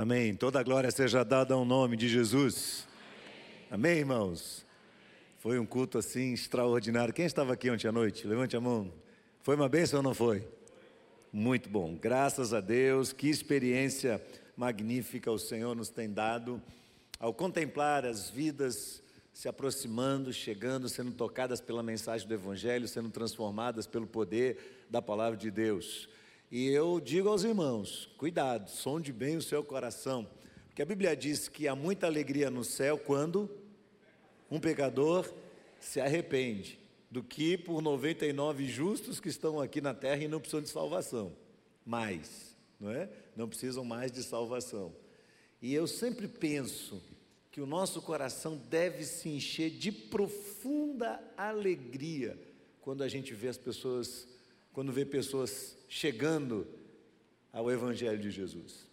Amém. Toda glória seja dada ao nome de Jesus. Amém, irmãos? Foi um culto assim extraordinário. Quem estava aqui ontem à noite? Levante a mão. Foi uma bênção ou não foi? Muito bom. Graças a Deus. Que experiência magnífica o Senhor nos tem dado ao contemplar as vidas se aproximando, chegando, sendo tocadas pela mensagem do Evangelho, sendo transformadas pelo poder da palavra de Deus. E eu digo aos irmãos: cuidado, sonde bem o seu coração, porque a Bíblia diz que há muita alegria no céu quando um pecador se arrepende, do que por 99 justos que estão aqui na terra e não precisam de salvação. Mais, não é? Não precisam mais de salvação. E eu sempre penso que o nosso coração deve se encher de profunda alegria quando a gente vê as pessoas, quando vê pessoas chegando ao Evangelho de Jesus.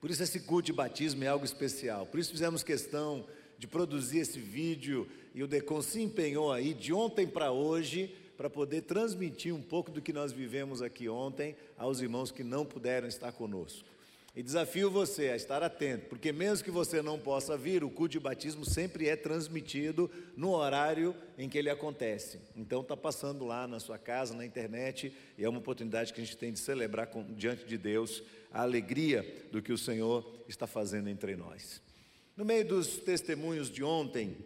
Por isso, esse culto de batismo é algo especial. Por isso, fizemos questão de produzir esse vídeo e o Decon se empenhou aí de ontem para hoje para poder transmitir um pouco do que nós vivemos aqui ontem aos irmãos que não puderam estar conosco. E desafio você a estar atento, porque mesmo que você não possa vir, o culto de batismo sempre é transmitido no horário em que ele acontece. Então está passando lá na sua casa, na internet, e é uma oportunidade que a gente tem de celebrar com, diante de Deus a alegria do que o Senhor está fazendo entre nós. No meio dos testemunhos de ontem,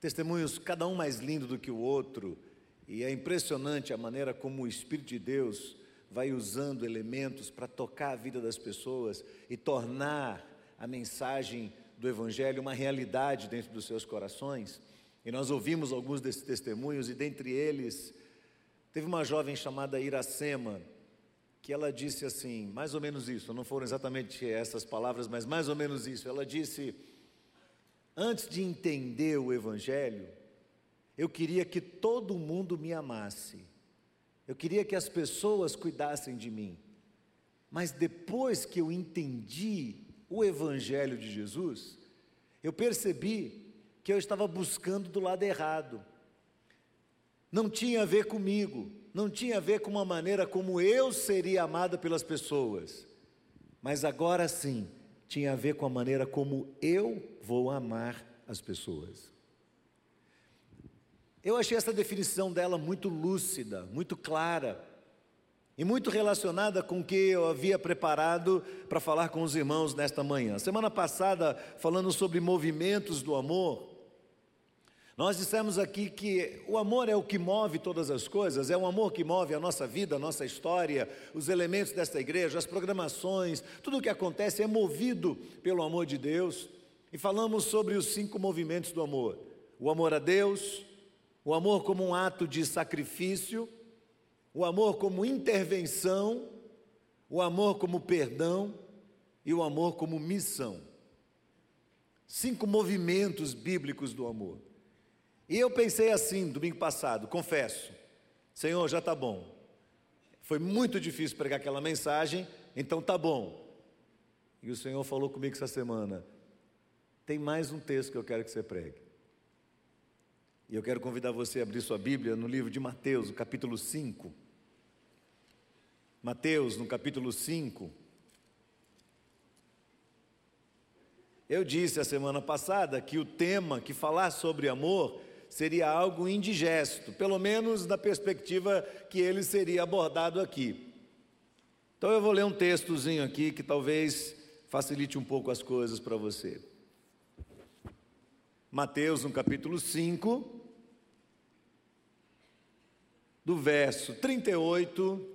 testemunhos cada um mais lindo do que o outro, e é impressionante a maneira como o Espírito de Deus vai usando elementos para tocar a vida das pessoas e tornar a mensagem do Evangelho uma realidade dentro dos seus corações. E nós ouvimos alguns desses testemunhos, e dentre eles, teve uma jovem chamada Iracema, que ela disse assim, mais ou menos isso, não foram exatamente essas palavras, mas mais ou menos isso. Ela disse: Antes de entender o Evangelho, eu queria que todo mundo me amasse. Eu queria que as pessoas cuidassem de mim. Mas depois que eu entendi o Evangelho de Jesus, eu percebi que eu estava buscando do lado errado. Não tinha a ver comigo, não tinha a ver com uma maneira como eu seria amada pelas pessoas, mas agora sim tinha a ver com a maneira como eu vou amar as pessoas. Eu achei essa definição dela muito lúcida, muito clara e muito relacionada com o que eu havia preparado para falar com os irmãos nesta manhã. Semana passada, falando sobre movimentos do amor, nós dissemos aqui que o amor é o que move todas as coisas, é o amor que move a nossa vida, a nossa história, os elementos desta igreja, as programações, tudo o que acontece é movido pelo amor de Deus. E falamos sobre os cinco movimentos do amor: o amor a Deus, o amor como um ato de sacrifício, o amor como intervenção, o amor como perdão e o amor como missão. Cinco movimentos bíblicos do amor. E eu pensei assim, domingo passado, confesso, Senhor, já está bom. Foi muito difícil pregar aquela mensagem, então tá bom. E o Senhor falou comigo essa semana: tem mais um texto que eu quero que você pregue. E eu quero convidar você a abrir sua Bíblia no livro de Mateus, no capítulo 5. Mateus, no capítulo 5. Eu disse a semana passada que o tema que falar sobre amor seria algo indigesto, pelo menos da perspectiva que ele seria abordado aqui. Então eu vou ler um textozinho aqui que talvez facilite um pouco as coisas para você. Mateus, no capítulo 5, do verso 38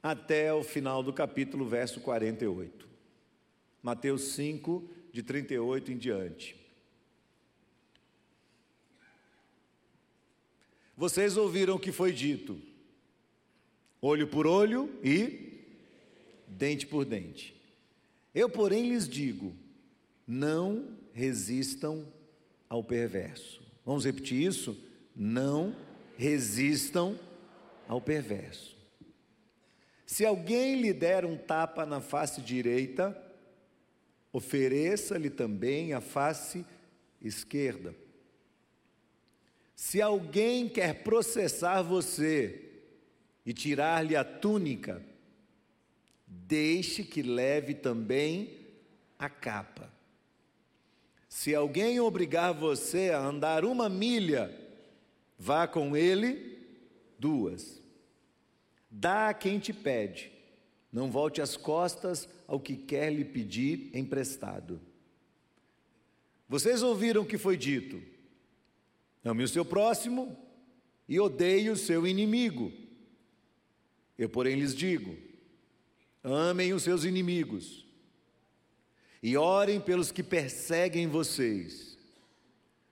até o final do capítulo, verso 48. Mateus 5, de 38 em diante. Vocês ouviram o que foi dito: olho por olho e dente por dente. Eu, porém, lhes digo: não resistam ao perverso. Vamos repetir isso? Não resistam resistam ao perverso. Se alguém lhe der um tapa na face direita, ofereça-lhe também a face esquerda. Se alguém quer processar você e tirar-lhe a túnica, deixe que leve também a capa. Se alguém obrigar você a andar uma milha, vá com ele duas. Dá a quem te pede, não volte as costas ao que quer lhe pedir emprestado. Vocês ouviram o que foi dito: ame o seu próximo e odeie o seu inimigo. Eu, porém, lhes digo: amem os seus inimigos e orem pelos que perseguem vocês,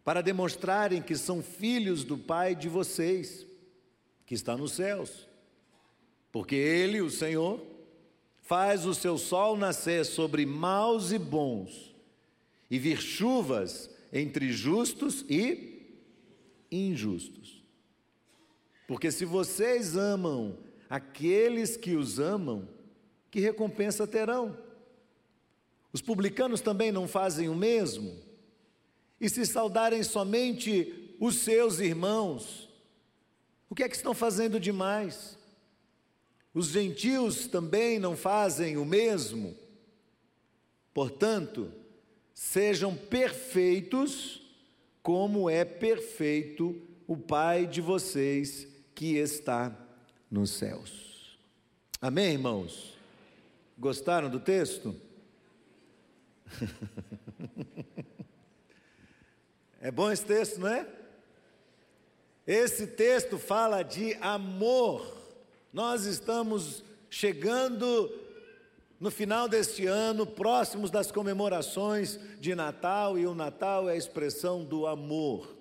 para demonstrarem que são filhos do Pai de vocês, que está nos céus. Porque Ele, o Senhor, faz o seu sol nascer sobre maus e bons, e vir chuvas entre justos e injustos. Porque se vocês amam aqueles que os amam, que recompensa terão? Os publicanos também não fazem o mesmo? E se saudarem somente os seus irmãos, o que é que estão fazendo demais? Os gentios também não fazem o mesmo? Portanto, sejam perfeitos, como é perfeito o Pai de vocês que está nos céus. Amém, irmãos? Gostaram do texto? é bom esse texto, não é? Esse texto fala de amor. Nós estamos chegando no final deste ano, próximos das comemorações de Natal, e o Natal é a expressão do amor.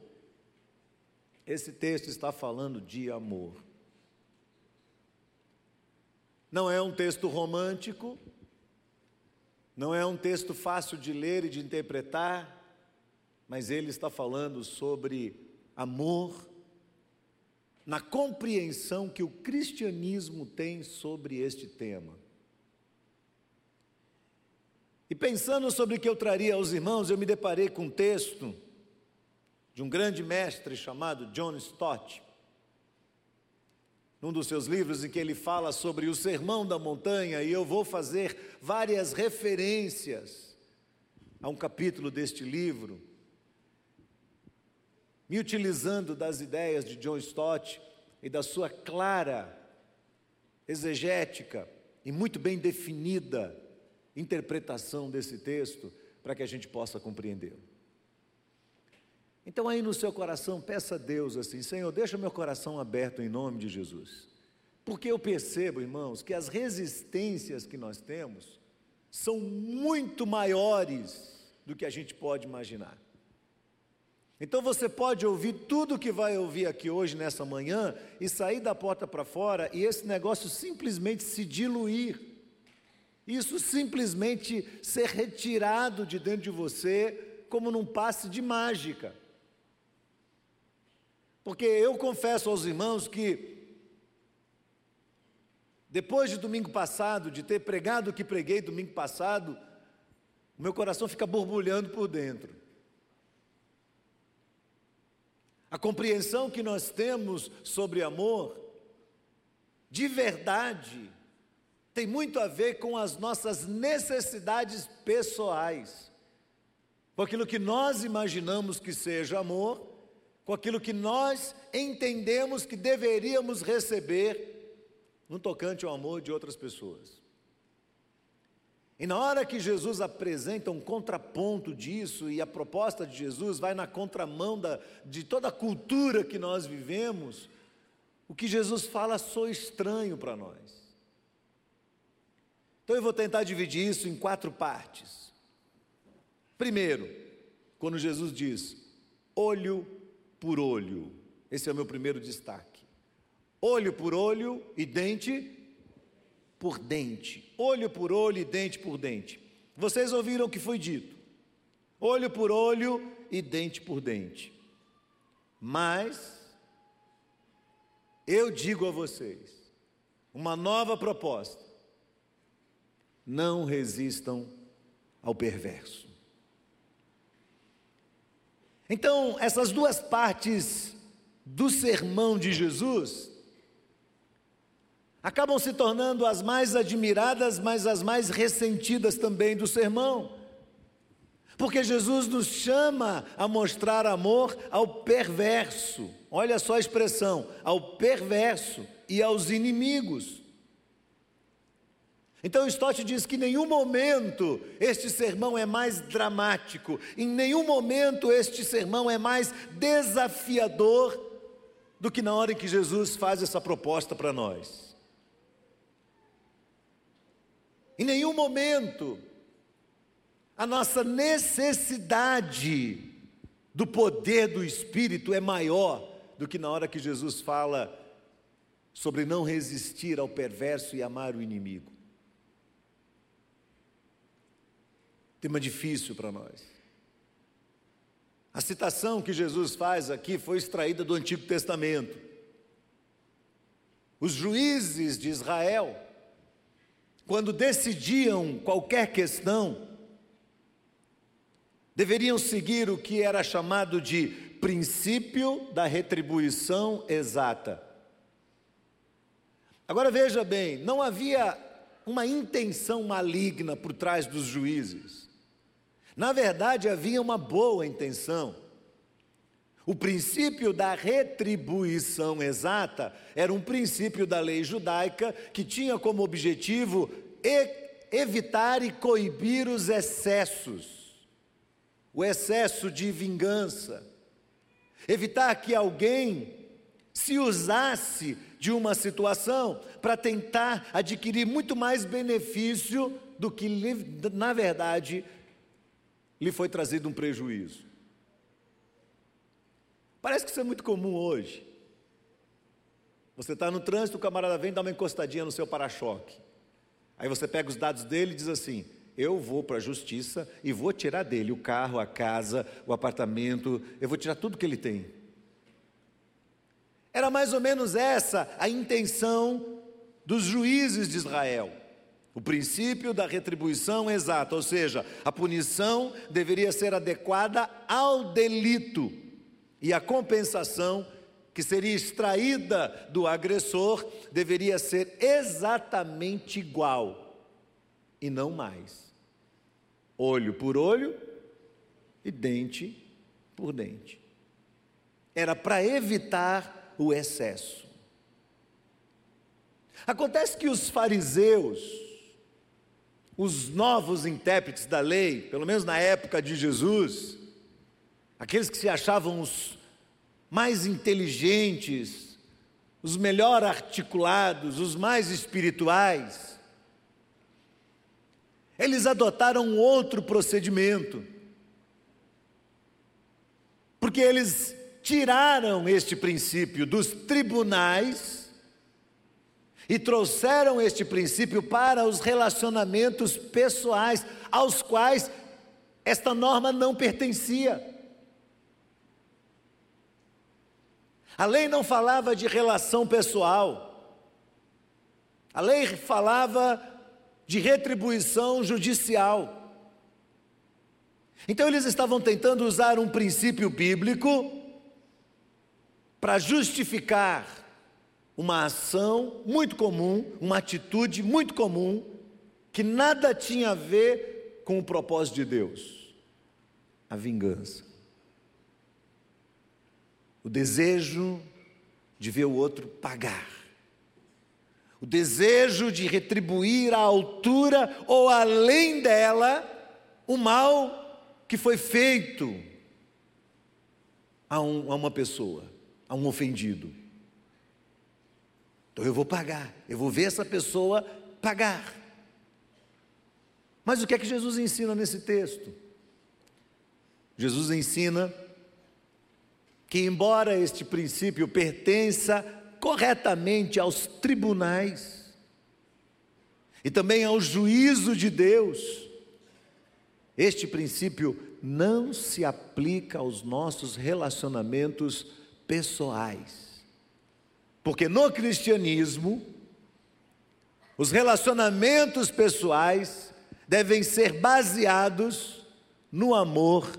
Esse texto está falando de amor. Não é um texto romântico, não é um texto fácil de ler e de interpretar, mas ele está falando sobre amor, na compreensão que o cristianismo tem sobre este tema. E pensando sobre o que eu traria aos irmãos, eu me deparei com um texto de um grande mestre chamado John Stott num dos seus livros em que ele fala sobre o sermão da montanha, e eu vou fazer várias referências a um capítulo deste livro, me utilizando das ideias de John Stott e da sua clara, exegética e muito bem definida interpretação desse texto, para que a gente possa compreendê-lo. Então, aí no seu coração, peça a Deus assim: Senhor, deixa meu coração aberto em nome de Jesus. Porque eu percebo, irmãos, que as resistências que nós temos são muito maiores do que a gente pode imaginar. Então você pode ouvir tudo que vai ouvir aqui hoje, nessa manhã, e sair da porta para fora e esse negócio simplesmente se diluir. Isso simplesmente ser retirado de dentro de você como num passe de mágica. Porque eu confesso aos irmãos que, depois de domingo passado, de ter pregado o que preguei domingo passado, o meu coração fica borbulhando por dentro. A compreensão que nós temos sobre amor, de verdade, tem muito a ver com as nossas necessidades pessoais, com aquilo que nós imaginamos que seja amor com aquilo que nós entendemos que deveríamos receber no tocante ao amor de outras pessoas. E na hora que Jesus apresenta um contraponto disso, e a proposta de Jesus vai na contramão da, de toda a cultura que nós vivemos, o que Jesus fala soa estranho para nós. Então eu vou tentar dividir isso em quatro partes. Primeiro, quando Jesus diz: olho por olho. Esse é o meu primeiro destaque. Olho por olho e dente por dente. Olho por olho e dente por dente. Vocês ouviram o que foi dito? Olho por olho e dente por dente. Mas eu digo a vocês uma nova proposta: não resistam ao perverso. Então, essas duas partes do sermão de Jesus acabam se tornando as mais admiradas, mas as mais ressentidas também do sermão. Porque Jesus nos chama a mostrar amor ao perverso. Olha só a expressão: ao perverso e aos inimigos. Então Stott diz que em nenhum momento este sermão é mais dramático, em nenhum momento este sermão é mais desafiador do que na hora em que Jesus faz essa proposta para nós. Em nenhum momento a nossa necessidade do poder do Espírito é maior do que na hora que Jesus fala sobre não resistir ao perverso e amar o inimigo. Tema difícil para nós. A citação que Jesus faz aqui foi extraída do Antigo Testamento. Os juízes de Israel, quando decidiam qualquer questão, deveriam seguir o que era chamado de princípio da retribuição exata. Agora veja bem, não havia uma intenção maligna por trás dos juízes. Na verdade, havia uma boa intenção. O princípio da retribuição exata era um princípio da lei judaica que tinha como objetivo evitar e coibir os excessos, o excesso de vingança, evitar que alguém se usasse de uma situação para tentar adquirir muito mais benefício do que, na verdade, lhe foi trazido um prejuízo. Parece que isso é muito comum hoje. Você está no trânsito, o camarada vem dar uma encostadinha no seu para-choque. Aí você pega os dados dele e diz assim: Eu vou para a justiça e vou tirar dele o carro, a casa, o apartamento, eu vou tirar tudo que ele tem. Era mais ou menos essa a intenção dos juízes de Israel. O princípio da retribuição exata, ou seja, a punição deveria ser adequada ao delito e a compensação que seria extraída do agressor deveria ser exatamente igual e não mais. Olho por olho e dente por dente. Era para evitar o excesso. Acontece que os fariseus, os novos intérpretes da lei, pelo menos na época de Jesus, aqueles que se achavam os mais inteligentes, os melhor articulados, os mais espirituais, eles adotaram outro procedimento, porque eles tiraram este princípio dos tribunais e trouxeram este princípio para os relacionamentos pessoais, aos quais esta norma não pertencia. A lei não falava de relação pessoal, a lei falava de retribuição judicial. Então eles estavam tentando usar um princípio bíblico para justificar uma ação muito comum, uma atitude muito comum, que nada tinha a ver com o propósito de Deus: a vingança. O desejo de ver o outro pagar. O desejo de retribuir à altura ou além dela o mal que foi feito a, um, a uma pessoa, a um ofendido. Então eu vou pagar, eu vou ver essa pessoa pagar. Mas o que é que Jesus ensina nesse texto? Jesus ensina que, embora este princípio pertença corretamente aos tribunais e também ao juízo de Deus, este princípio não se aplica aos nossos relacionamentos pessoais. Porque no cristianismo, os relacionamentos pessoais devem ser baseados no amor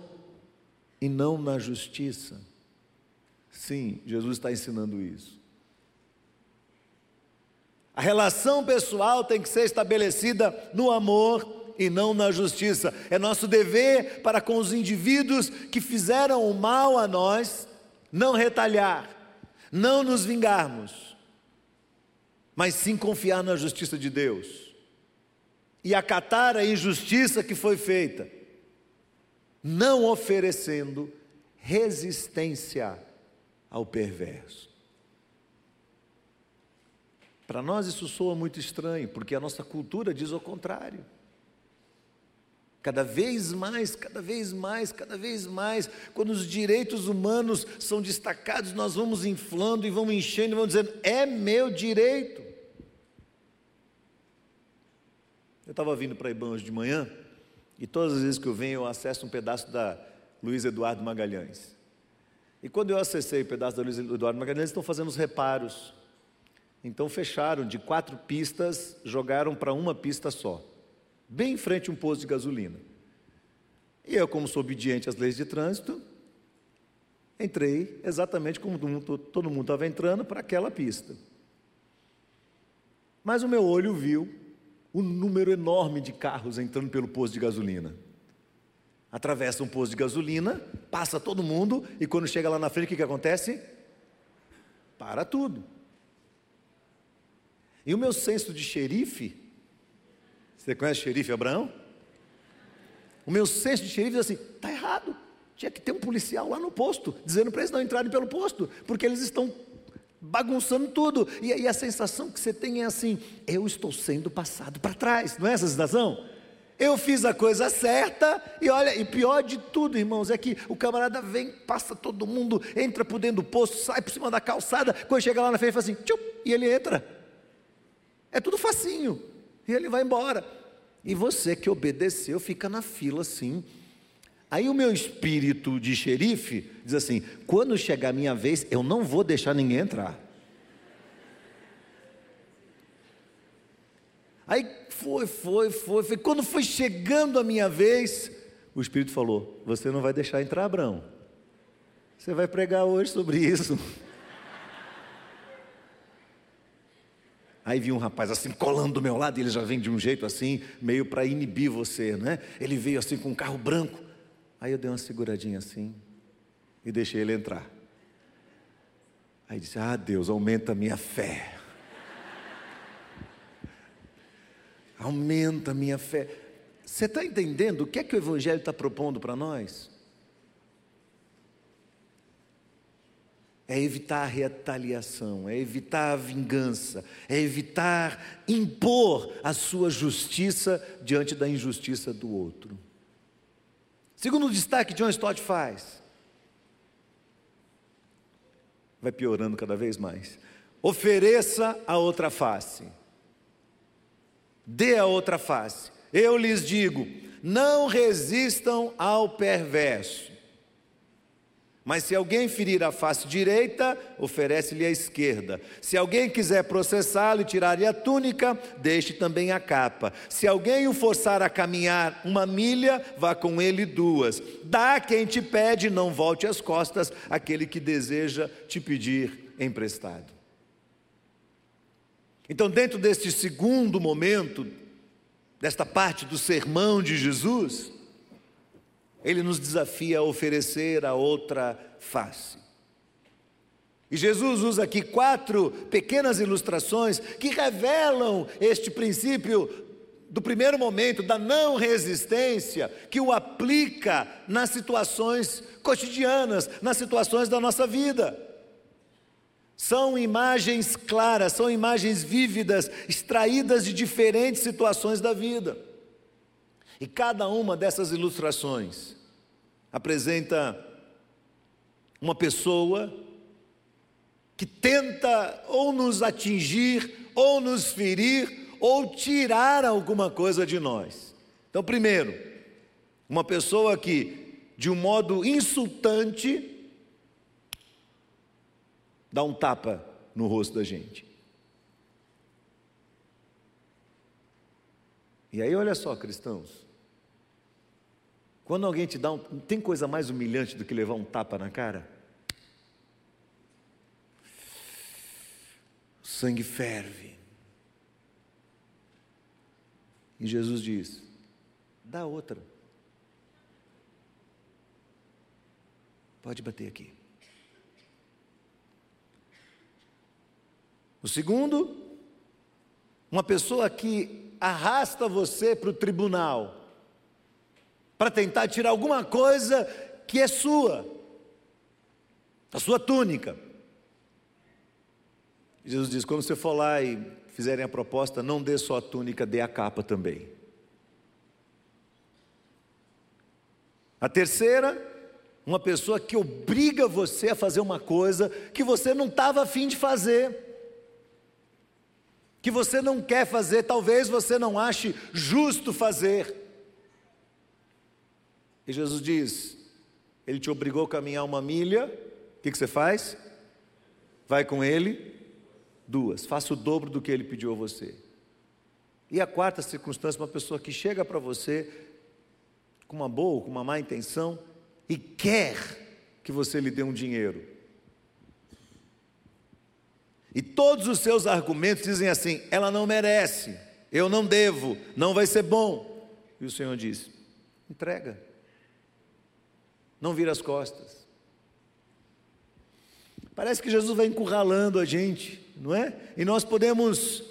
e não na justiça. Sim, Jesus está ensinando isso. A relação pessoal tem que ser estabelecida no amor e não na justiça. É nosso dever para com os indivíduos que fizeram o mal a nós, não retalhar, não nos vingarmos, mas sim confiar na justiça de Deus e acatar a injustiça que foi feita, não oferecendo resistência ao perverso. Para nós isso soa muito estranho, porque a nossa cultura diz o contrário. Cada vez mais, cada vez mais, cada vez mais, quando os direitos humanos são destacados, nós vamos inflando e vamos enchendo e vamos dizendo: é meu direito. Eu estava vindo para Ibã hoje de manhã, e todas as vezes que eu venho, eu acesso um pedaço da Luiz Eduardo Magalhães. E quando eu acessei o pedaço da Luiz Eduardo Magalhães, eles estão fazendo os reparos então fecharam de quatro pistas, jogaram para uma pista só, bem em frente a um posto de gasolina. E eu, como sou obediente às leis de trânsito, entrei exatamente como todo mundo estava entrando para aquela pista. Mas o meu olho viu o número enorme de carros entrando pelo posto de gasolina. Atravessa um posto de gasolina, passa todo mundo, e quando chega lá na frente, o que, que acontece? Para tudo. E o meu senso de xerife, você conhece o xerife Abraão? O meu senso de xerife diz assim: está errado. Tinha que ter um policial lá no posto, dizendo para eles não entrarem pelo posto, porque eles estão bagunçando tudo. E aí a sensação que você tem é assim: eu estou sendo passado para trás, não é essa sensação? Eu fiz a coisa certa e olha, e pior de tudo, irmãos, é que o camarada vem, passa todo mundo, entra por dentro do posto, sai por cima da calçada, quando chega lá na frente, faz assim, tchup, e ele entra. É tudo facinho. E ele vai embora. E você que obedeceu fica na fila assim. Aí o meu espírito de xerife diz assim: quando chegar a minha vez, eu não vou deixar ninguém entrar. Aí foi, foi, foi, foi. Quando foi chegando a minha vez, o Espírito falou: Você não vai deixar entrar, Abraão. Você vai pregar hoje sobre isso. Aí vi um rapaz assim colando do meu lado, e ele já vem de um jeito assim, meio para inibir você, né? Ele veio assim com um carro branco. Aí eu dei uma seguradinha assim e deixei ele entrar. Aí disse: Ah, Deus, aumenta a minha fé. Aumenta a minha fé. Você está entendendo o que é que o Evangelho está propondo para nós? é evitar a retaliação, é evitar a vingança, é evitar impor a sua justiça diante da injustiça do outro. Segundo destaque, John Stott faz. Vai piorando cada vez mais. Ofereça a outra face. Dê a outra face. Eu lhes digo: não resistam ao perverso mas se alguém ferir a face direita, oferece-lhe a esquerda. Se alguém quiser processá-lo e tirar-lhe a túnica, deixe também a capa. Se alguém o forçar a caminhar uma milha, vá com ele duas. Dá quem te pede, não volte as costas aquele que deseja te pedir emprestado. Então, dentro deste segundo momento, desta parte do sermão de Jesus, ele nos desafia a oferecer a outra face. E Jesus usa aqui quatro pequenas ilustrações que revelam este princípio do primeiro momento da não resistência, que o aplica nas situações cotidianas, nas situações da nossa vida. São imagens claras, são imagens vívidas, extraídas de diferentes situações da vida. E cada uma dessas ilustrações apresenta uma pessoa que tenta ou nos atingir, ou nos ferir, ou tirar alguma coisa de nós. Então, primeiro, uma pessoa que, de um modo insultante, dá um tapa no rosto da gente. E aí, olha só, cristãos, quando alguém te dá um. Tem coisa mais humilhante do que levar um tapa na cara? O sangue ferve. E Jesus diz: dá outra. Pode bater aqui. O segundo, uma pessoa que arrasta você para o tribunal para tentar tirar alguma coisa que é sua, a sua túnica. Jesus diz: quando você for lá e fizerem a proposta, não dê só a túnica, dê a capa também. A terceira, uma pessoa que obriga você a fazer uma coisa que você não estava afim de fazer que você não quer fazer, talvez você não ache justo fazer. E Jesus diz: Ele te obrigou a caminhar uma milha, o que, que você faz? Vai com Ele, duas, faça o dobro do que Ele pediu a você. E a quarta circunstância, uma pessoa que chega para você com uma boa, com uma má intenção e quer que você lhe dê um dinheiro. E todos os seus argumentos dizem assim: ela não merece, eu não devo, não vai ser bom. E o Senhor diz: entrega, não vira as costas. Parece que Jesus vai encurralando a gente, não é? E nós podemos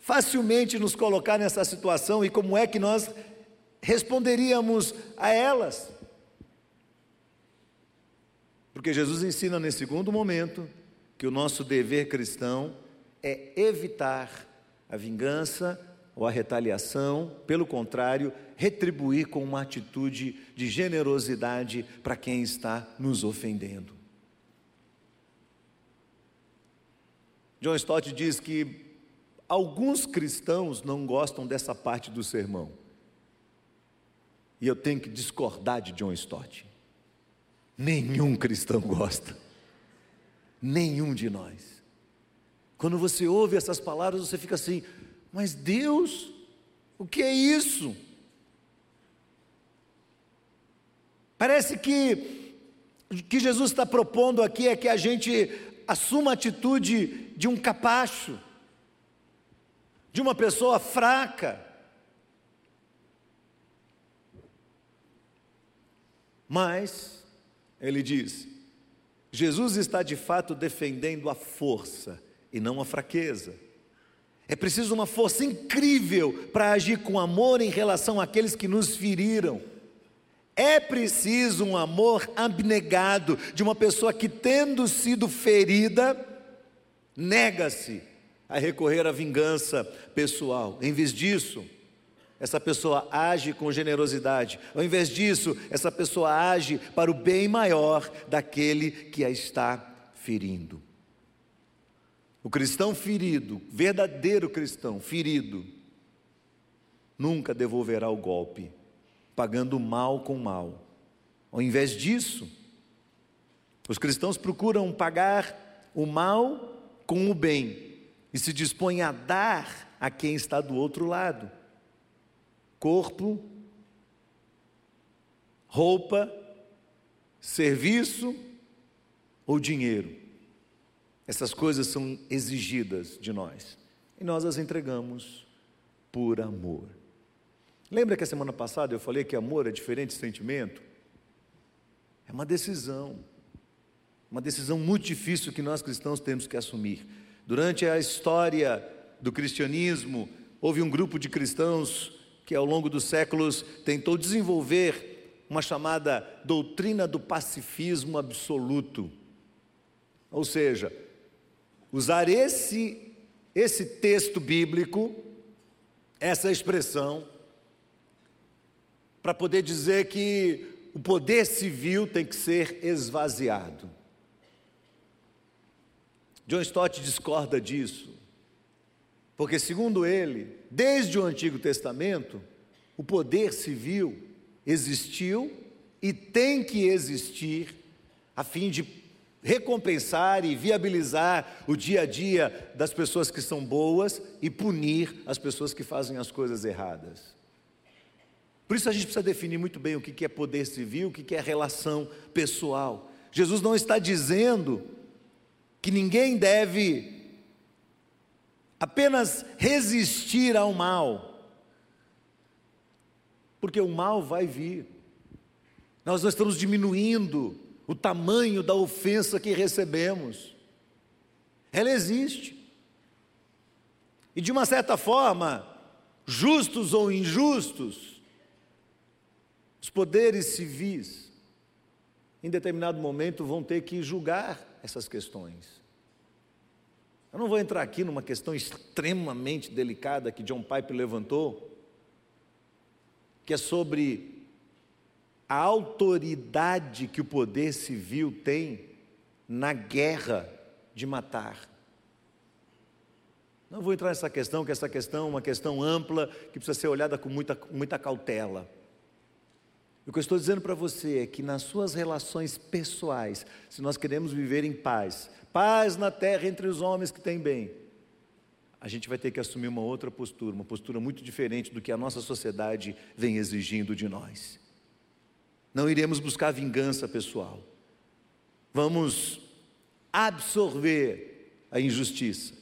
facilmente nos colocar nessa situação e como é que nós responderíamos a elas? Porque Jesus ensina nesse segundo momento que o nosso dever cristão é evitar a vingança ou a retaliação, pelo contrário, retribuir com uma atitude de generosidade para quem está nos ofendendo. John Stott diz que alguns cristãos não gostam dessa parte do sermão. E eu tenho que discordar de John Stott. Nenhum cristão gosta. Nenhum de nós. Quando você ouve essas palavras, você fica assim: mas Deus, o que é isso? Parece que o que Jesus está propondo aqui é que a gente assuma a atitude de um capacho, de uma pessoa fraca. Mas, ele diz, Jesus está de fato defendendo a força e não a fraqueza. É preciso uma força incrível para agir com amor em relação àqueles que nos feriram. É preciso um amor abnegado de uma pessoa que, tendo sido ferida, nega-se a recorrer à vingança pessoal. Em vez disso, essa pessoa age com generosidade. Ao invés disso, essa pessoa age para o bem maior daquele que a está ferindo. O cristão ferido, verdadeiro cristão ferido, nunca devolverá o golpe, pagando mal com mal. Ao invés disso, os cristãos procuram pagar o mal com o bem e se dispõem a dar a quem está do outro lado corpo, roupa, serviço ou dinheiro. Essas coisas são exigidas de nós e nós as entregamos por amor. Lembra que a semana passada eu falei que amor é diferente de sentimento? É uma decisão, uma decisão muito difícil que nós cristãos temos que assumir. Durante a história do cristianismo, houve um grupo de cristãos que ao longo dos séculos tentou desenvolver uma chamada doutrina do pacifismo absoluto. Ou seja, usar esse, esse texto bíblico, essa expressão, para poder dizer que o poder civil tem que ser esvaziado. John Stott discorda disso. Porque, segundo ele, desde o Antigo Testamento, o poder civil existiu e tem que existir a fim de recompensar e viabilizar o dia a dia das pessoas que são boas e punir as pessoas que fazem as coisas erradas. Por isso a gente precisa definir muito bem o que é poder civil, o que é relação pessoal. Jesus não está dizendo que ninguém deve apenas resistir ao mal, porque o mal vai vir. Nós não estamos diminuindo o tamanho da ofensa que recebemos. Ela existe. E de uma certa forma, justos ou injustos, os poderes civis, em determinado momento, vão ter que julgar essas questões. Eu não vou entrar aqui numa questão extremamente delicada que John Pipe levantou, que é sobre a autoridade que o poder civil tem na guerra de matar. Não vou entrar nessa questão, que essa questão é uma questão ampla, que precisa ser olhada com muita, muita cautela. O que eu estou dizendo para você é que nas suas relações pessoais, se nós queremos viver em paz, paz na terra entre os homens que têm bem, a gente vai ter que assumir uma outra postura, uma postura muito diferente do que a nossa sociedade vem exigindo de nós. Não iremos buscar vingança pessoal. Vamos absorver a injustiça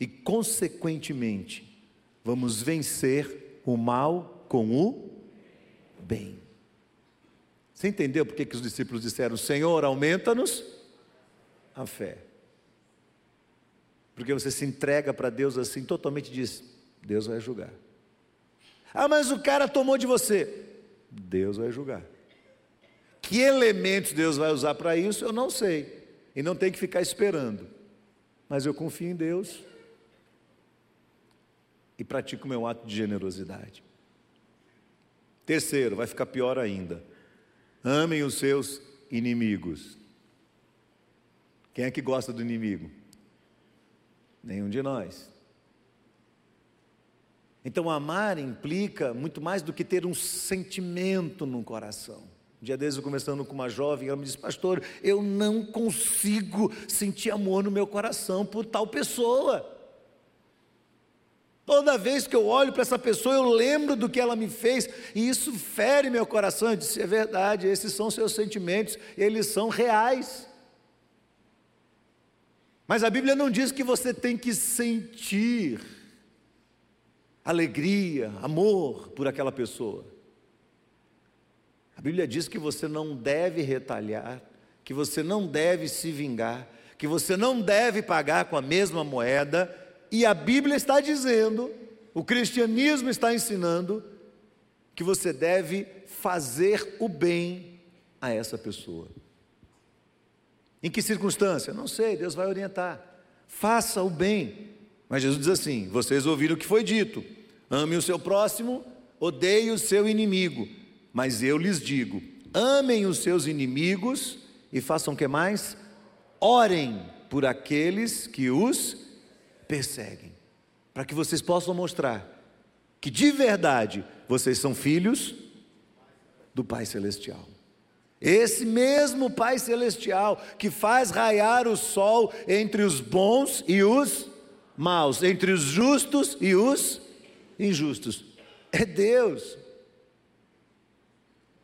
e, consequentemente, vamos vencer o mal com o bem. Você entendeu por que os discípulos disseram: Senhor, aumenta-nos a fé? Porque você se entrega para Deus assim, totalmente diz: Deus vai julgar. Ah, mas o cara tomou de você. Deus vai julgar. Que elementos Deus vai usar para isso, eu não sei. E não tem que ficar esperando. Mas eu confio em Deus e pratico meu ato de generosidade. Terceiro, vai ficar pior ainda. Amem os seus inimigos. Quem é que gosta do inimigo? Nenhum de nós. Então, amar implica muito mais do que ter um sentimento no coração. Um dia desses, eu conversando com uma jovem, ela me disse: Pastor, eu não consigo sentir amor no meu coração por tal pessoa. Toda vez que eu olho para essa pessoa, eu lembro do que ela me fez, e isso fere meu coração. Eu disse: é verdade, esses são seus sentimentos, eles são reais. Mas a Bíblia não diz que você tem que sentir alegria, amor por aquela pessoa. A Bíblia diz que você não deve retalhar, que você não deve se vingar, que você não deve pagar com a mesma moeda e a Bíblia está dizendo, o cristianismo está ensinando, que você deve fazer o bem a essa pessoa. Em que circunstância? Não sei, Deus vai orientar. Faça o bem. Mas Jesus diz assim: vocês ouviram o que foi dito: ame o seu próximo, odeie o seu inimigo. Mas eu lhes digo: amem os seus inimigos e façam o que mais? Orem por aqueles que os perseguem, para que vocês possam mostrar que de verdade vocês são filhos do Pai Celestial. Esse mesmo Pai Celestial que faz raiar o sol entre os bons e os maus, entre os justos e os injustos. É Deus.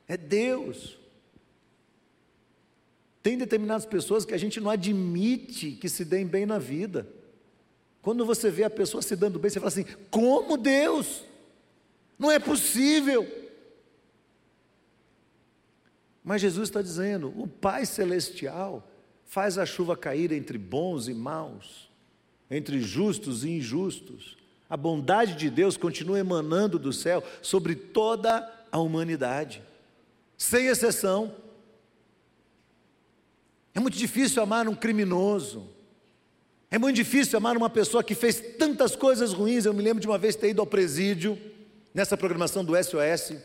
É Deus. Tem determinadas pessoas que a gente não admite que se deem bem na vida. Quando você vê a pessoa se dando bem, você fala assim: como Deus? Não é possível. Mas Jesus está dizendo: o Pai Celestial faz a chuva cair entre bons e maus, entre justos e injustos. A bondade de Deus continua emanando do céu sobre toda a humanidade, sem exceção. É muito difícil amar um criminoso, é muito difícil amar uma pessoa que fez tantas coisas ruins. Eu me lembro de uma vez ter ido ao presídio, nessa programação do SOS.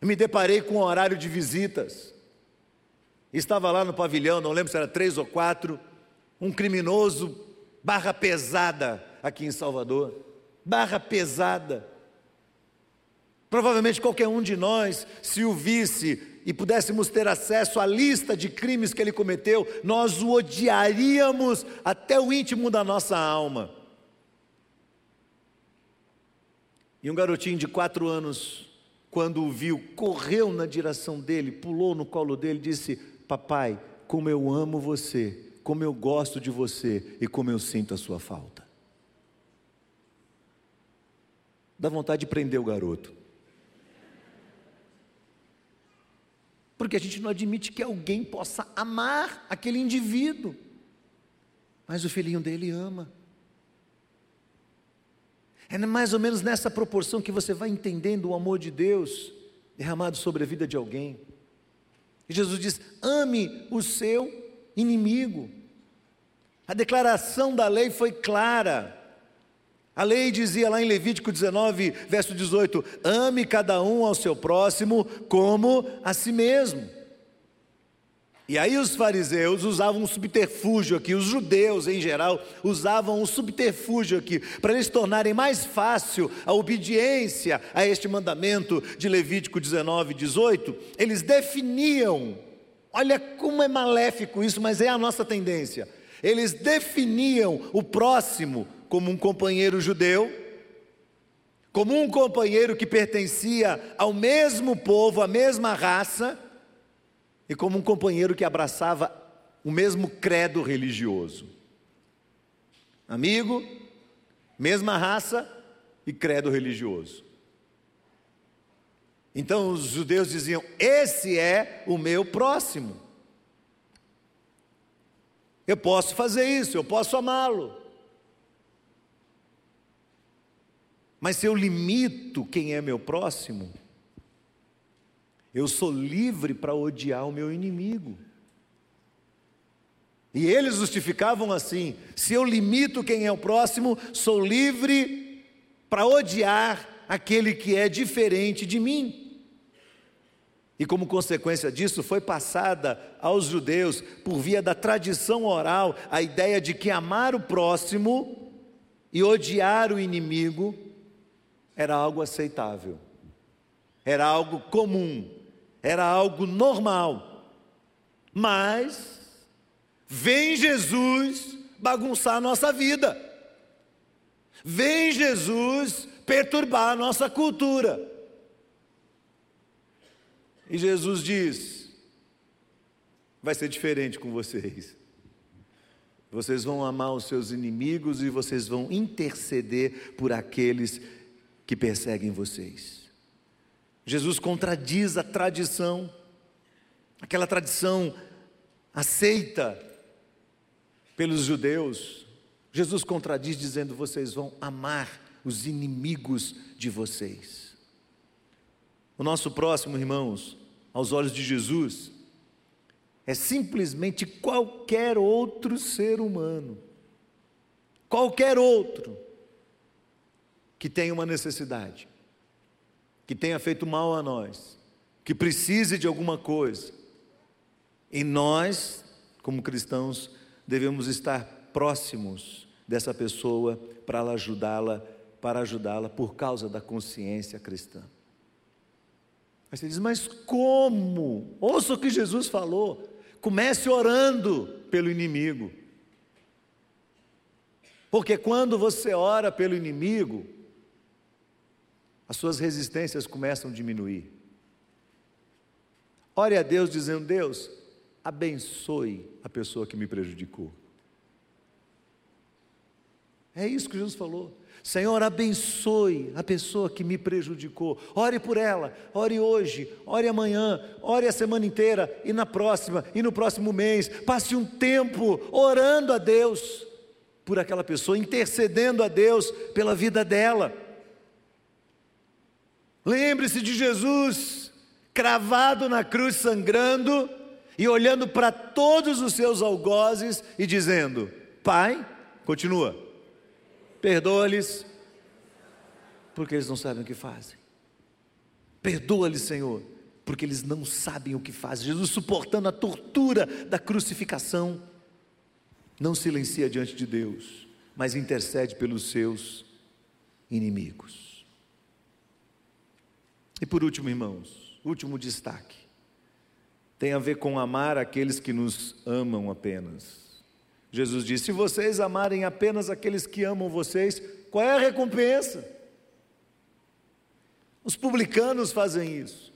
Eu me deparei com um horário de visitas. Estava lá no pavilhão, não lembro se era três ou quatro, um criminoso, barra pesada, aqui em Salvador. Barra pesada. Provavelmente qualquer um de nós, se o visse e pudéssemos ter acesso à lista de crimes que ele cometeu, nós o odiaríamos até o íntimo da nossa alma. E um garotinho de quatro anos, quando o viu, correu na direção dele, pulou no colo dele e disse: Papai, como eu amo você, como eu gosto de você e como eu sinto a sua falta. Dá vontade de prender o garoto. Porque a gente não admite que alguém possa amar aquele indivíduo, mas o filhinho dele ama. É mais ou menos nessa proporção que você vai entendendo o amor de Deus derramado sobre a vida de alguém. E Jesus diz: ame o seu inimigo. A declaração da lei foi clara. A lei dizia lá em Levítico 19, verso 18: ame cada um ao seu próximo como a si mesmo. E aí os fariseus usavam um subterfúgio aqui, os judeus em geral usavam um subterfúgio aqui, para eles tornarem mais fácil a obediência a este mandamento de Levítico 19, 18, eles definiam, olha como é maléfico isso, mas é a nossa tendência. Eles definiam o próximo como um companheiro judeu, como um companheiro que pertencia ao mesmo povo, à mesma raça, e como um companheiro que abraçava o mesmo credo religioso. Amigo, mesma raça e credo religioso. Então os judeus diziam: Esse é o meu próximo. Eu posso fazer isso, eu posso amá-lo. Mas se eu limito quem é meu próximo, eu sou livre para odiar o meu inimigo. E eles justificavam assim: se eu limito quem é o próximo, sou livre para odiar aquele que é diferente de mim. E como consequência disso, foi passada aos judeus, por via da tradição oral, a ideia de que amar o próximo e odiar o inimigo era algo aceitável, era algo comum, era algo normal. Mas vem Jesus bagunçar a nossa vida. Vem Jesus perturbar a nossa cultura. E Jesus diz: vai ser diferente com vocês. Vocês vão amar os seus inimigos e vocês vão interceder por aqueles que perseguem vocês. Jesus contradiz a tradição, aquela tradição aceita pelos judeus. Jesus contradiz dizendo: vocês vão amar os inimigos de vocês. O nosso próximo, irmãos, aos olhos de Jesus, é simplesmente qualquer outro ser humano, qualquer outro que tenha uma necessidade que tenha feito mal a nós, que precise de alguma coisa. E nós, como cristãos, devemos estar próximos dessa pessoa para ajudá-la, para ajudá-la por causa da consciência cristã. Aí você diz, mas como? Ouça o que Jesus falou. Comece orando pelo inimigo. Porque quando você ora pelo inimigo, as suas resistências começam a diminuir. Ore a Deus dizendo: Deus, abençoe a pessoa que me prejudicou. É isso que Jesus falou. Senhor, abençoe a pessoa que me prejudicou. Ore por ela, ore hoje, ore amanhã, ore a semana inteira e na próxima e no próximo mês. Passe um tempo orando a Deus por aquela pessoa, intercedendo a Deus pela vida dela. Lembre-se de Jesus cravado na cruz, sangrando e olhando para todos os seus algozes e dizendo: Pai, continua, perdoa-lhes, porque eles não sabem o que fazem. Perdoa-lhes, Senhor, porque eles não sabem o que fazem. Jesus suportando a tortura da crucificação, não silencia diante de Deus, mas intercede pelos seus inimigos. E por último, irmãos, último destaque, tem a ver com amar aqueles que nos amam apenas. Jesus disse: se vocês amarem apenas aqueles que amam vocês, qual é a recompensa? Os publicanos fazem isso.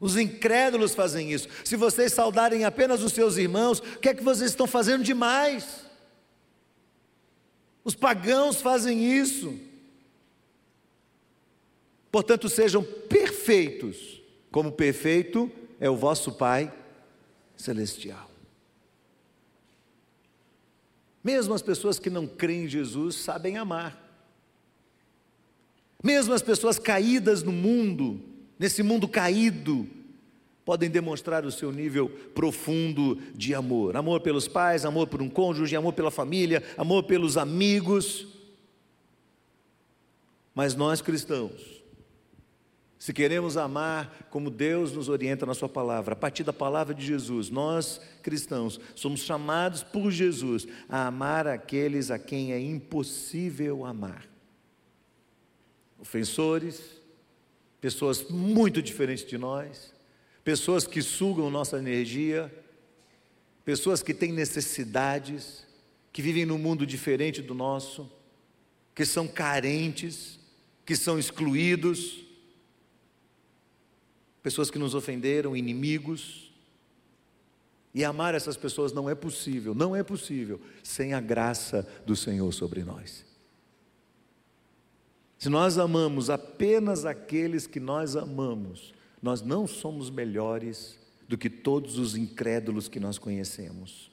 Os incrédulos fazem isso. Se vocês saudarem apenas os seus irmãos, o que é que vocês estão fazendo demais? Os pagãos fazem isso. Portanto, sejam perfeitos, como perfeito é o vosso Pai celestial. Mesmo as pessoas que não creem em Jesus sabem amar. Mesmo as pessoas caídas no mundo, nesse mundo caído, podem demonstrar o seu nível profundo de amor. Amor pelos pais, amor por um cônjuge, amor pela família, amor pelos amigos. Mas nós cristãos, se queremos amar como Deus nos orienta na Sua palavra, a partir da palavra de Jesus, nós cristãos somos chamados por Jesus a amar aqueles a quem é impossível amar. Ofensores, pessoas muito diferentes de nós, pessoas que sugam nossa energia, pessoas que têm necessidades, que vivem num mundo diferente do nosso, que são carentes, que são excluídos pessoas que nos ofenderam, inimigos. E amar essas pessoas não é possível, não é possível, sem a graça do Senhor sobre nós. Se nós amamos apenas aqueles que nós amamos, nós não somos melhores do que todos os incrédulos que nós conhecemos.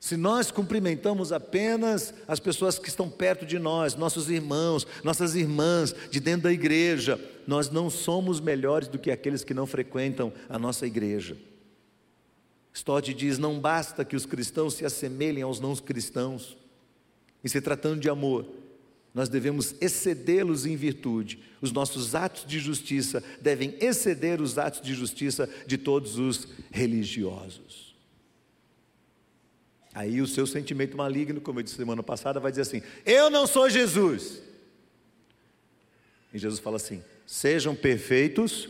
Se nós cumprimentamos apenas as pessoas que estão perto de nós, nossos irmãos, nossas irmãs de dentro da igreja, nós não somos melhores do que aqueles que não frequentam a nossa igreja. Stott diz: não basta que os cristãos se assemelhem aos não cristãos, e se tratando de amor, nós devemos excedê-los em virtude. Os nossos atos de justiça devem exceder os atos de justiça de todos os religiosos. Aí o seu sentimento maligno, como eu disse semana passada, vai dizer assim: Eu não sou Jesus. E Jesus fala assim: Sejam perfeitos,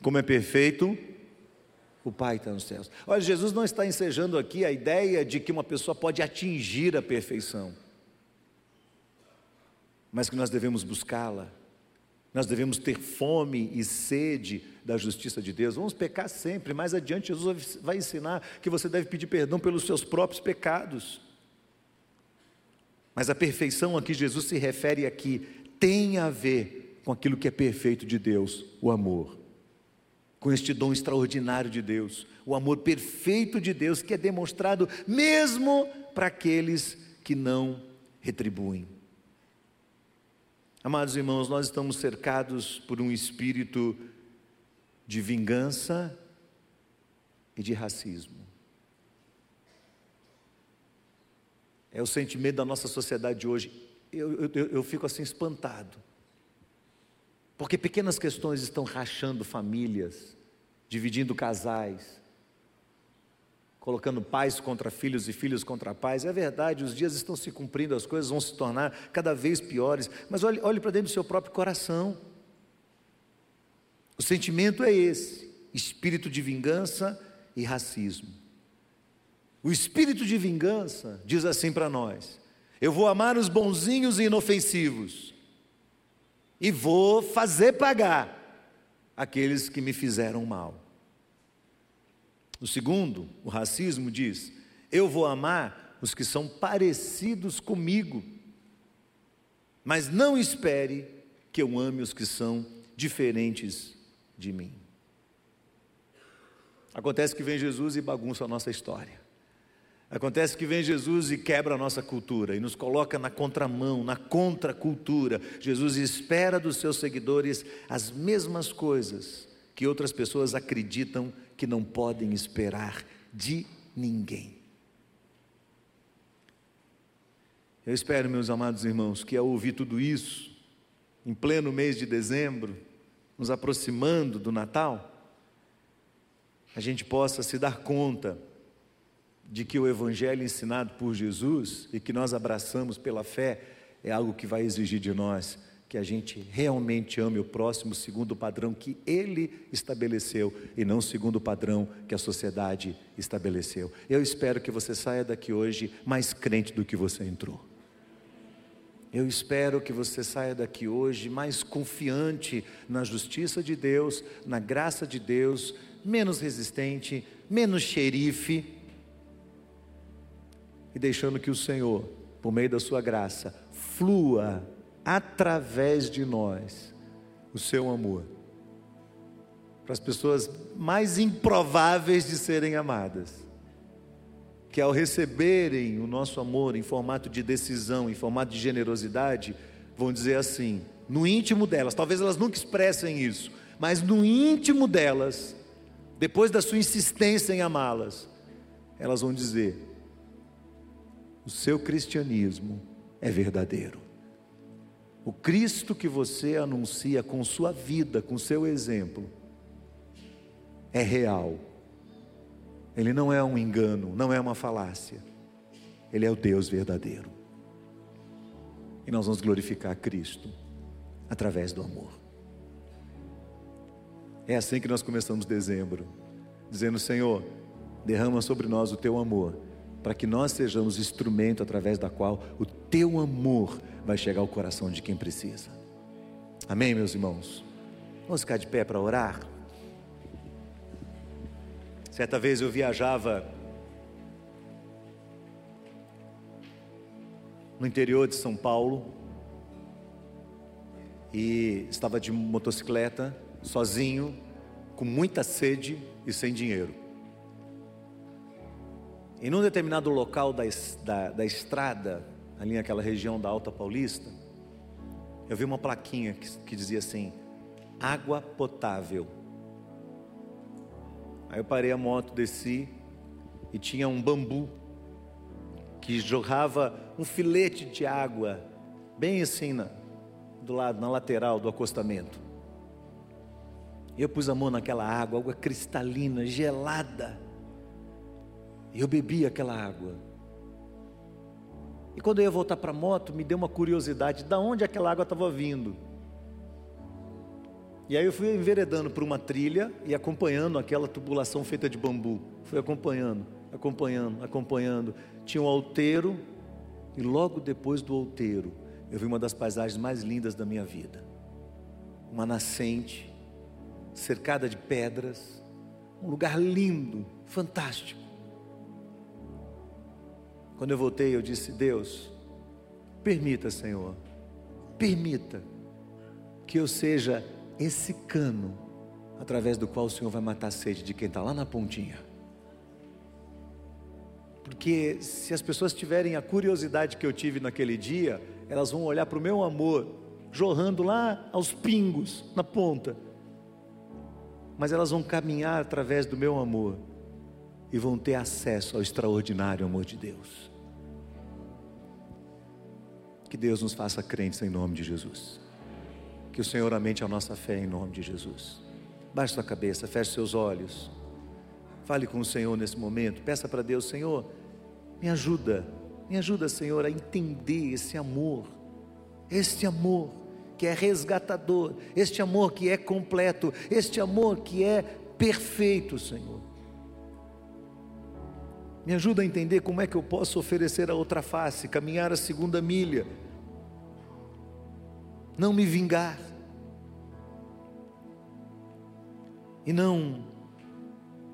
como é perfeito o Pai está nos céus. Olha, Jesus não está ensejando aqui a ideia de que uma pessoa pode atingir a perfeição, mas que nós devemos buscá-la. Nós devemos ter fome e sede da justiça de Deus. Vamos pecar sempre. Mais adiante, Jesus vai ensinar que você deve pedir perdão pelos seus próprios pecados. Mas a perfeição a que Jesus se refere aqui tem a ver com aquilo que é perfeito de Deus, o amor. Com este dom extraordinário de Deus, o amor perfeito de Deus que é demonstrado mesmo para aqueles que não retribuem. Amados irmãos, nós estamos cercados por um espírito de vingança e de racismo. É o sentimento da nossa sociedade de hoje. Eu, eu, eu fico assim espantado. Porque pequenas questões estão rachando famílias, dividindo casais, colocando pais contra filhos e filhos contra pais. É verdade, os dias estão se cumprindo, as coisas vão se tornar cada vez piores. Mas olhe, olhe para dentro do seu próprio coração. O sentimento é esse: espírito de vingança e racismo. O espírito de vingança diz assim para nós: eu vou amar os bonzinhos e inofensivos, e vou fazer pagar aqueles que me fizeram mal. O segundo, o racismo, diz: Eu vou amar os que são parecidos comigo, mas não espere que eu ame os que são diferentes de mim. Acontece que vem Jesus e bagunça a nossa história. Acontece que vem Jesus e quebra a nossa cultura e nos coloca na contramão, na contracultura. Jesus espera dos seus seguidores as mesmas coisas que outras pessoas acreditam que não podem esperar de ninguém. Eu espero, meus amados irmãos, que ao ouvir tudo isso, em pleno mês de dezembro, nos aproximando do Natal, a gente possa se dar conta de que o Evangelho ensinado por Jesus e que nós abraçamos pela fé é algo que vai exigir de nós que a gente realmente ame o próximo segundo o padrão que ele estabeleceu e não segundo o padrão que a sociedade estabeleceu. Eu espero que você saia daqui hoje mais crente do que você entrou. Eu espero que você saia daqui hoje mais confiante na justiça de Deus, na graça de Deus, menos resistente, menos xerife, e deixando que o Senhor, por meio da sua graça, flua através de nós o seu amor, para as pessoas mais improváveis de serem amadas. Que ao receberem o nosso amor em formato de decisão, em formato de generosidade, vão dizer assim, no íntimo delas, talvez elas nunca expressem isso, mas no íntimo delas, depois da sua insistência em amá-las, elas vão dizer: o seu cristianismo é verdadeiro. O Cristo que você anuncia com sua vida, com seu exemplo, é real. Ele não é um engano, não é uma falácia. Ele é o Deus verdadeiro. E nós vamos glorificar Cristo através do amor. É assim que nós começamos dezembro, dizendo: Senhor, derrama sobre nós o teu amor, para que nós sejamos instrumento através da qual o teu amor vai chegar ao coração de quem precisa. Amém, meus irmãos? Vamos ficar de pé para orar? Certa vez eu viajava no interior de São Paulo e estava de motocicleta, sozinho, com muita sede e sem dinheiro. E num determinado local da, da, da estrada, ali naquela região da Alta Paulista, eu vi uma plaquinha que, que dizia assim: água potável. Aí eu parei a moto, desci e tinha um bambu que jorrava um filete de água bem assim na, do lado, na lateral do acostamento. E eu pus a mão naquela água, água cristalina, gelada. E eu bebi aquela água. E quando eu ia voltar para a moto, me deu uma curiosidade, de onde aquela água estava vindo. E aí eu fui enveredando por uma trilha e acompanhando aquela tubulação feita de bambu. Fui acompanhando, acompanhando, acompanhando. Tinha um outeiro e logo depois do outeiro eu vi uma das paisagens mais lindas da minha vida. Uma nascente, cercada de pedras, um lugar lindo, fantástico. Quando eu voltei, eu disse: Deus, permita, Senhor, permita que eu seja esse cano através do qual o Senhor vai matar a sede de quem está lá na pontinha. Porque se as pessoas tiverem a curiosidade que eu tive naquele dia, elas vão olhar para o meu amor jorrando lá aos pingos na ponta. Mas elas vão caminhar através do meu amor e vão ter acesso ao extraordinário amor de Deus. Que Deus nos faça crentes em nome de Jesus. Que o Senhor aumente a nossa fé em nome de Jesus. Baixe sua cabeça, feche seus olhos. Fale com o Senhor nesse momento. Peça para Deus, Senhor, me ajuda. Me ajuda, Senhor, a entender esse amor. Este amor que é resgatador, este amor que é completo, este amor que é perfeito, Senhor. Me ajuda a entender como é que eu posso oferecer a outra face, caminhar a segunda milha não me vingar e não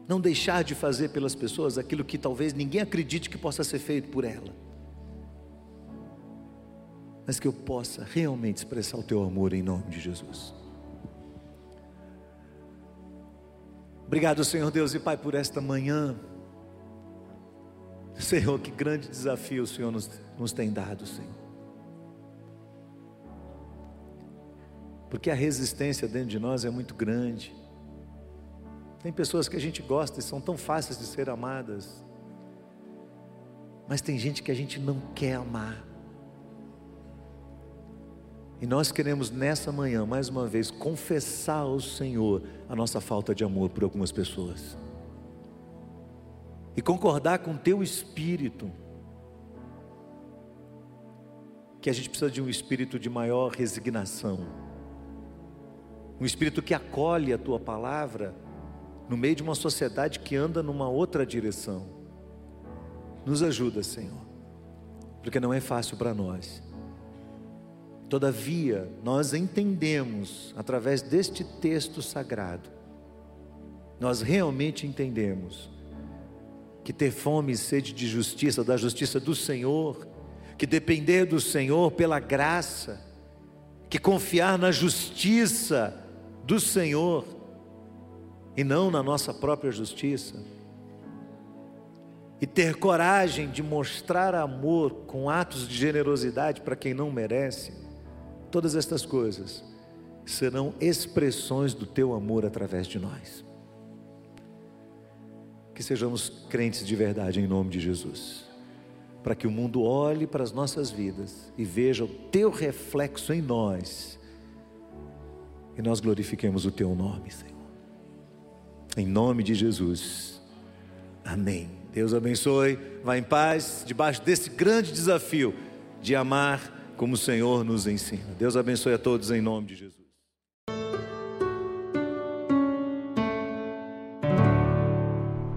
não deixar de fazer pelas pessoas aquilo que talvez ninguém acredite que possa ser feito por ela. Mas que eu possa realmente expressar o teu amor em nome de Jesus. Obrigado, Senhor Deus e Pai, por esta manhã. Senhor, que grande desafio o Senhor nos, nos tem dado, Senhor. porque a resistência dentro de nós é muito grande. Tem pessoas que a gente gosta e são tão fáceis de ser amadas, mas tem gente que a gente não quer amar. E nós queremos nessa manhã, mais uma vez, confessar ao Senhor a nossa falta de amor por algumas pessoas. E concordar com o teu espírito, que a gente precisa de um espírito de maior resignação um espírito que acolhe a tua palavra no meio de uma sociedade que anda numa outra direção. Nos ajuda, Senhor, porque não é fácil para nós. Todavia, nós entendemos, através deste texto sagrado, nós realmente entendemos que ter fome e sede de justiça, da justiça do Senhor, que depender do Senhor pela graça, que confiar na justiça do Senhor e não na nossa própria justiça. E ter coragem de mostrar amor com atos de generosidade para quem não merece. Todas estas coisas serão expressões do teu amor através de nós. Que sejamos crentes de verdade em nome de Jesus. Para que o mundo olhe para as nossas vidas e veja o teu reflexo em nós. E nós glorifiquemos o teu nome, Senhor. Em nome de Jesus. Amém. Deus abençoe. Vá em paz, debaixo desse grande desafio de amar como o Senhor nos ensina. Deus abençoe a todos em nome de Jesus.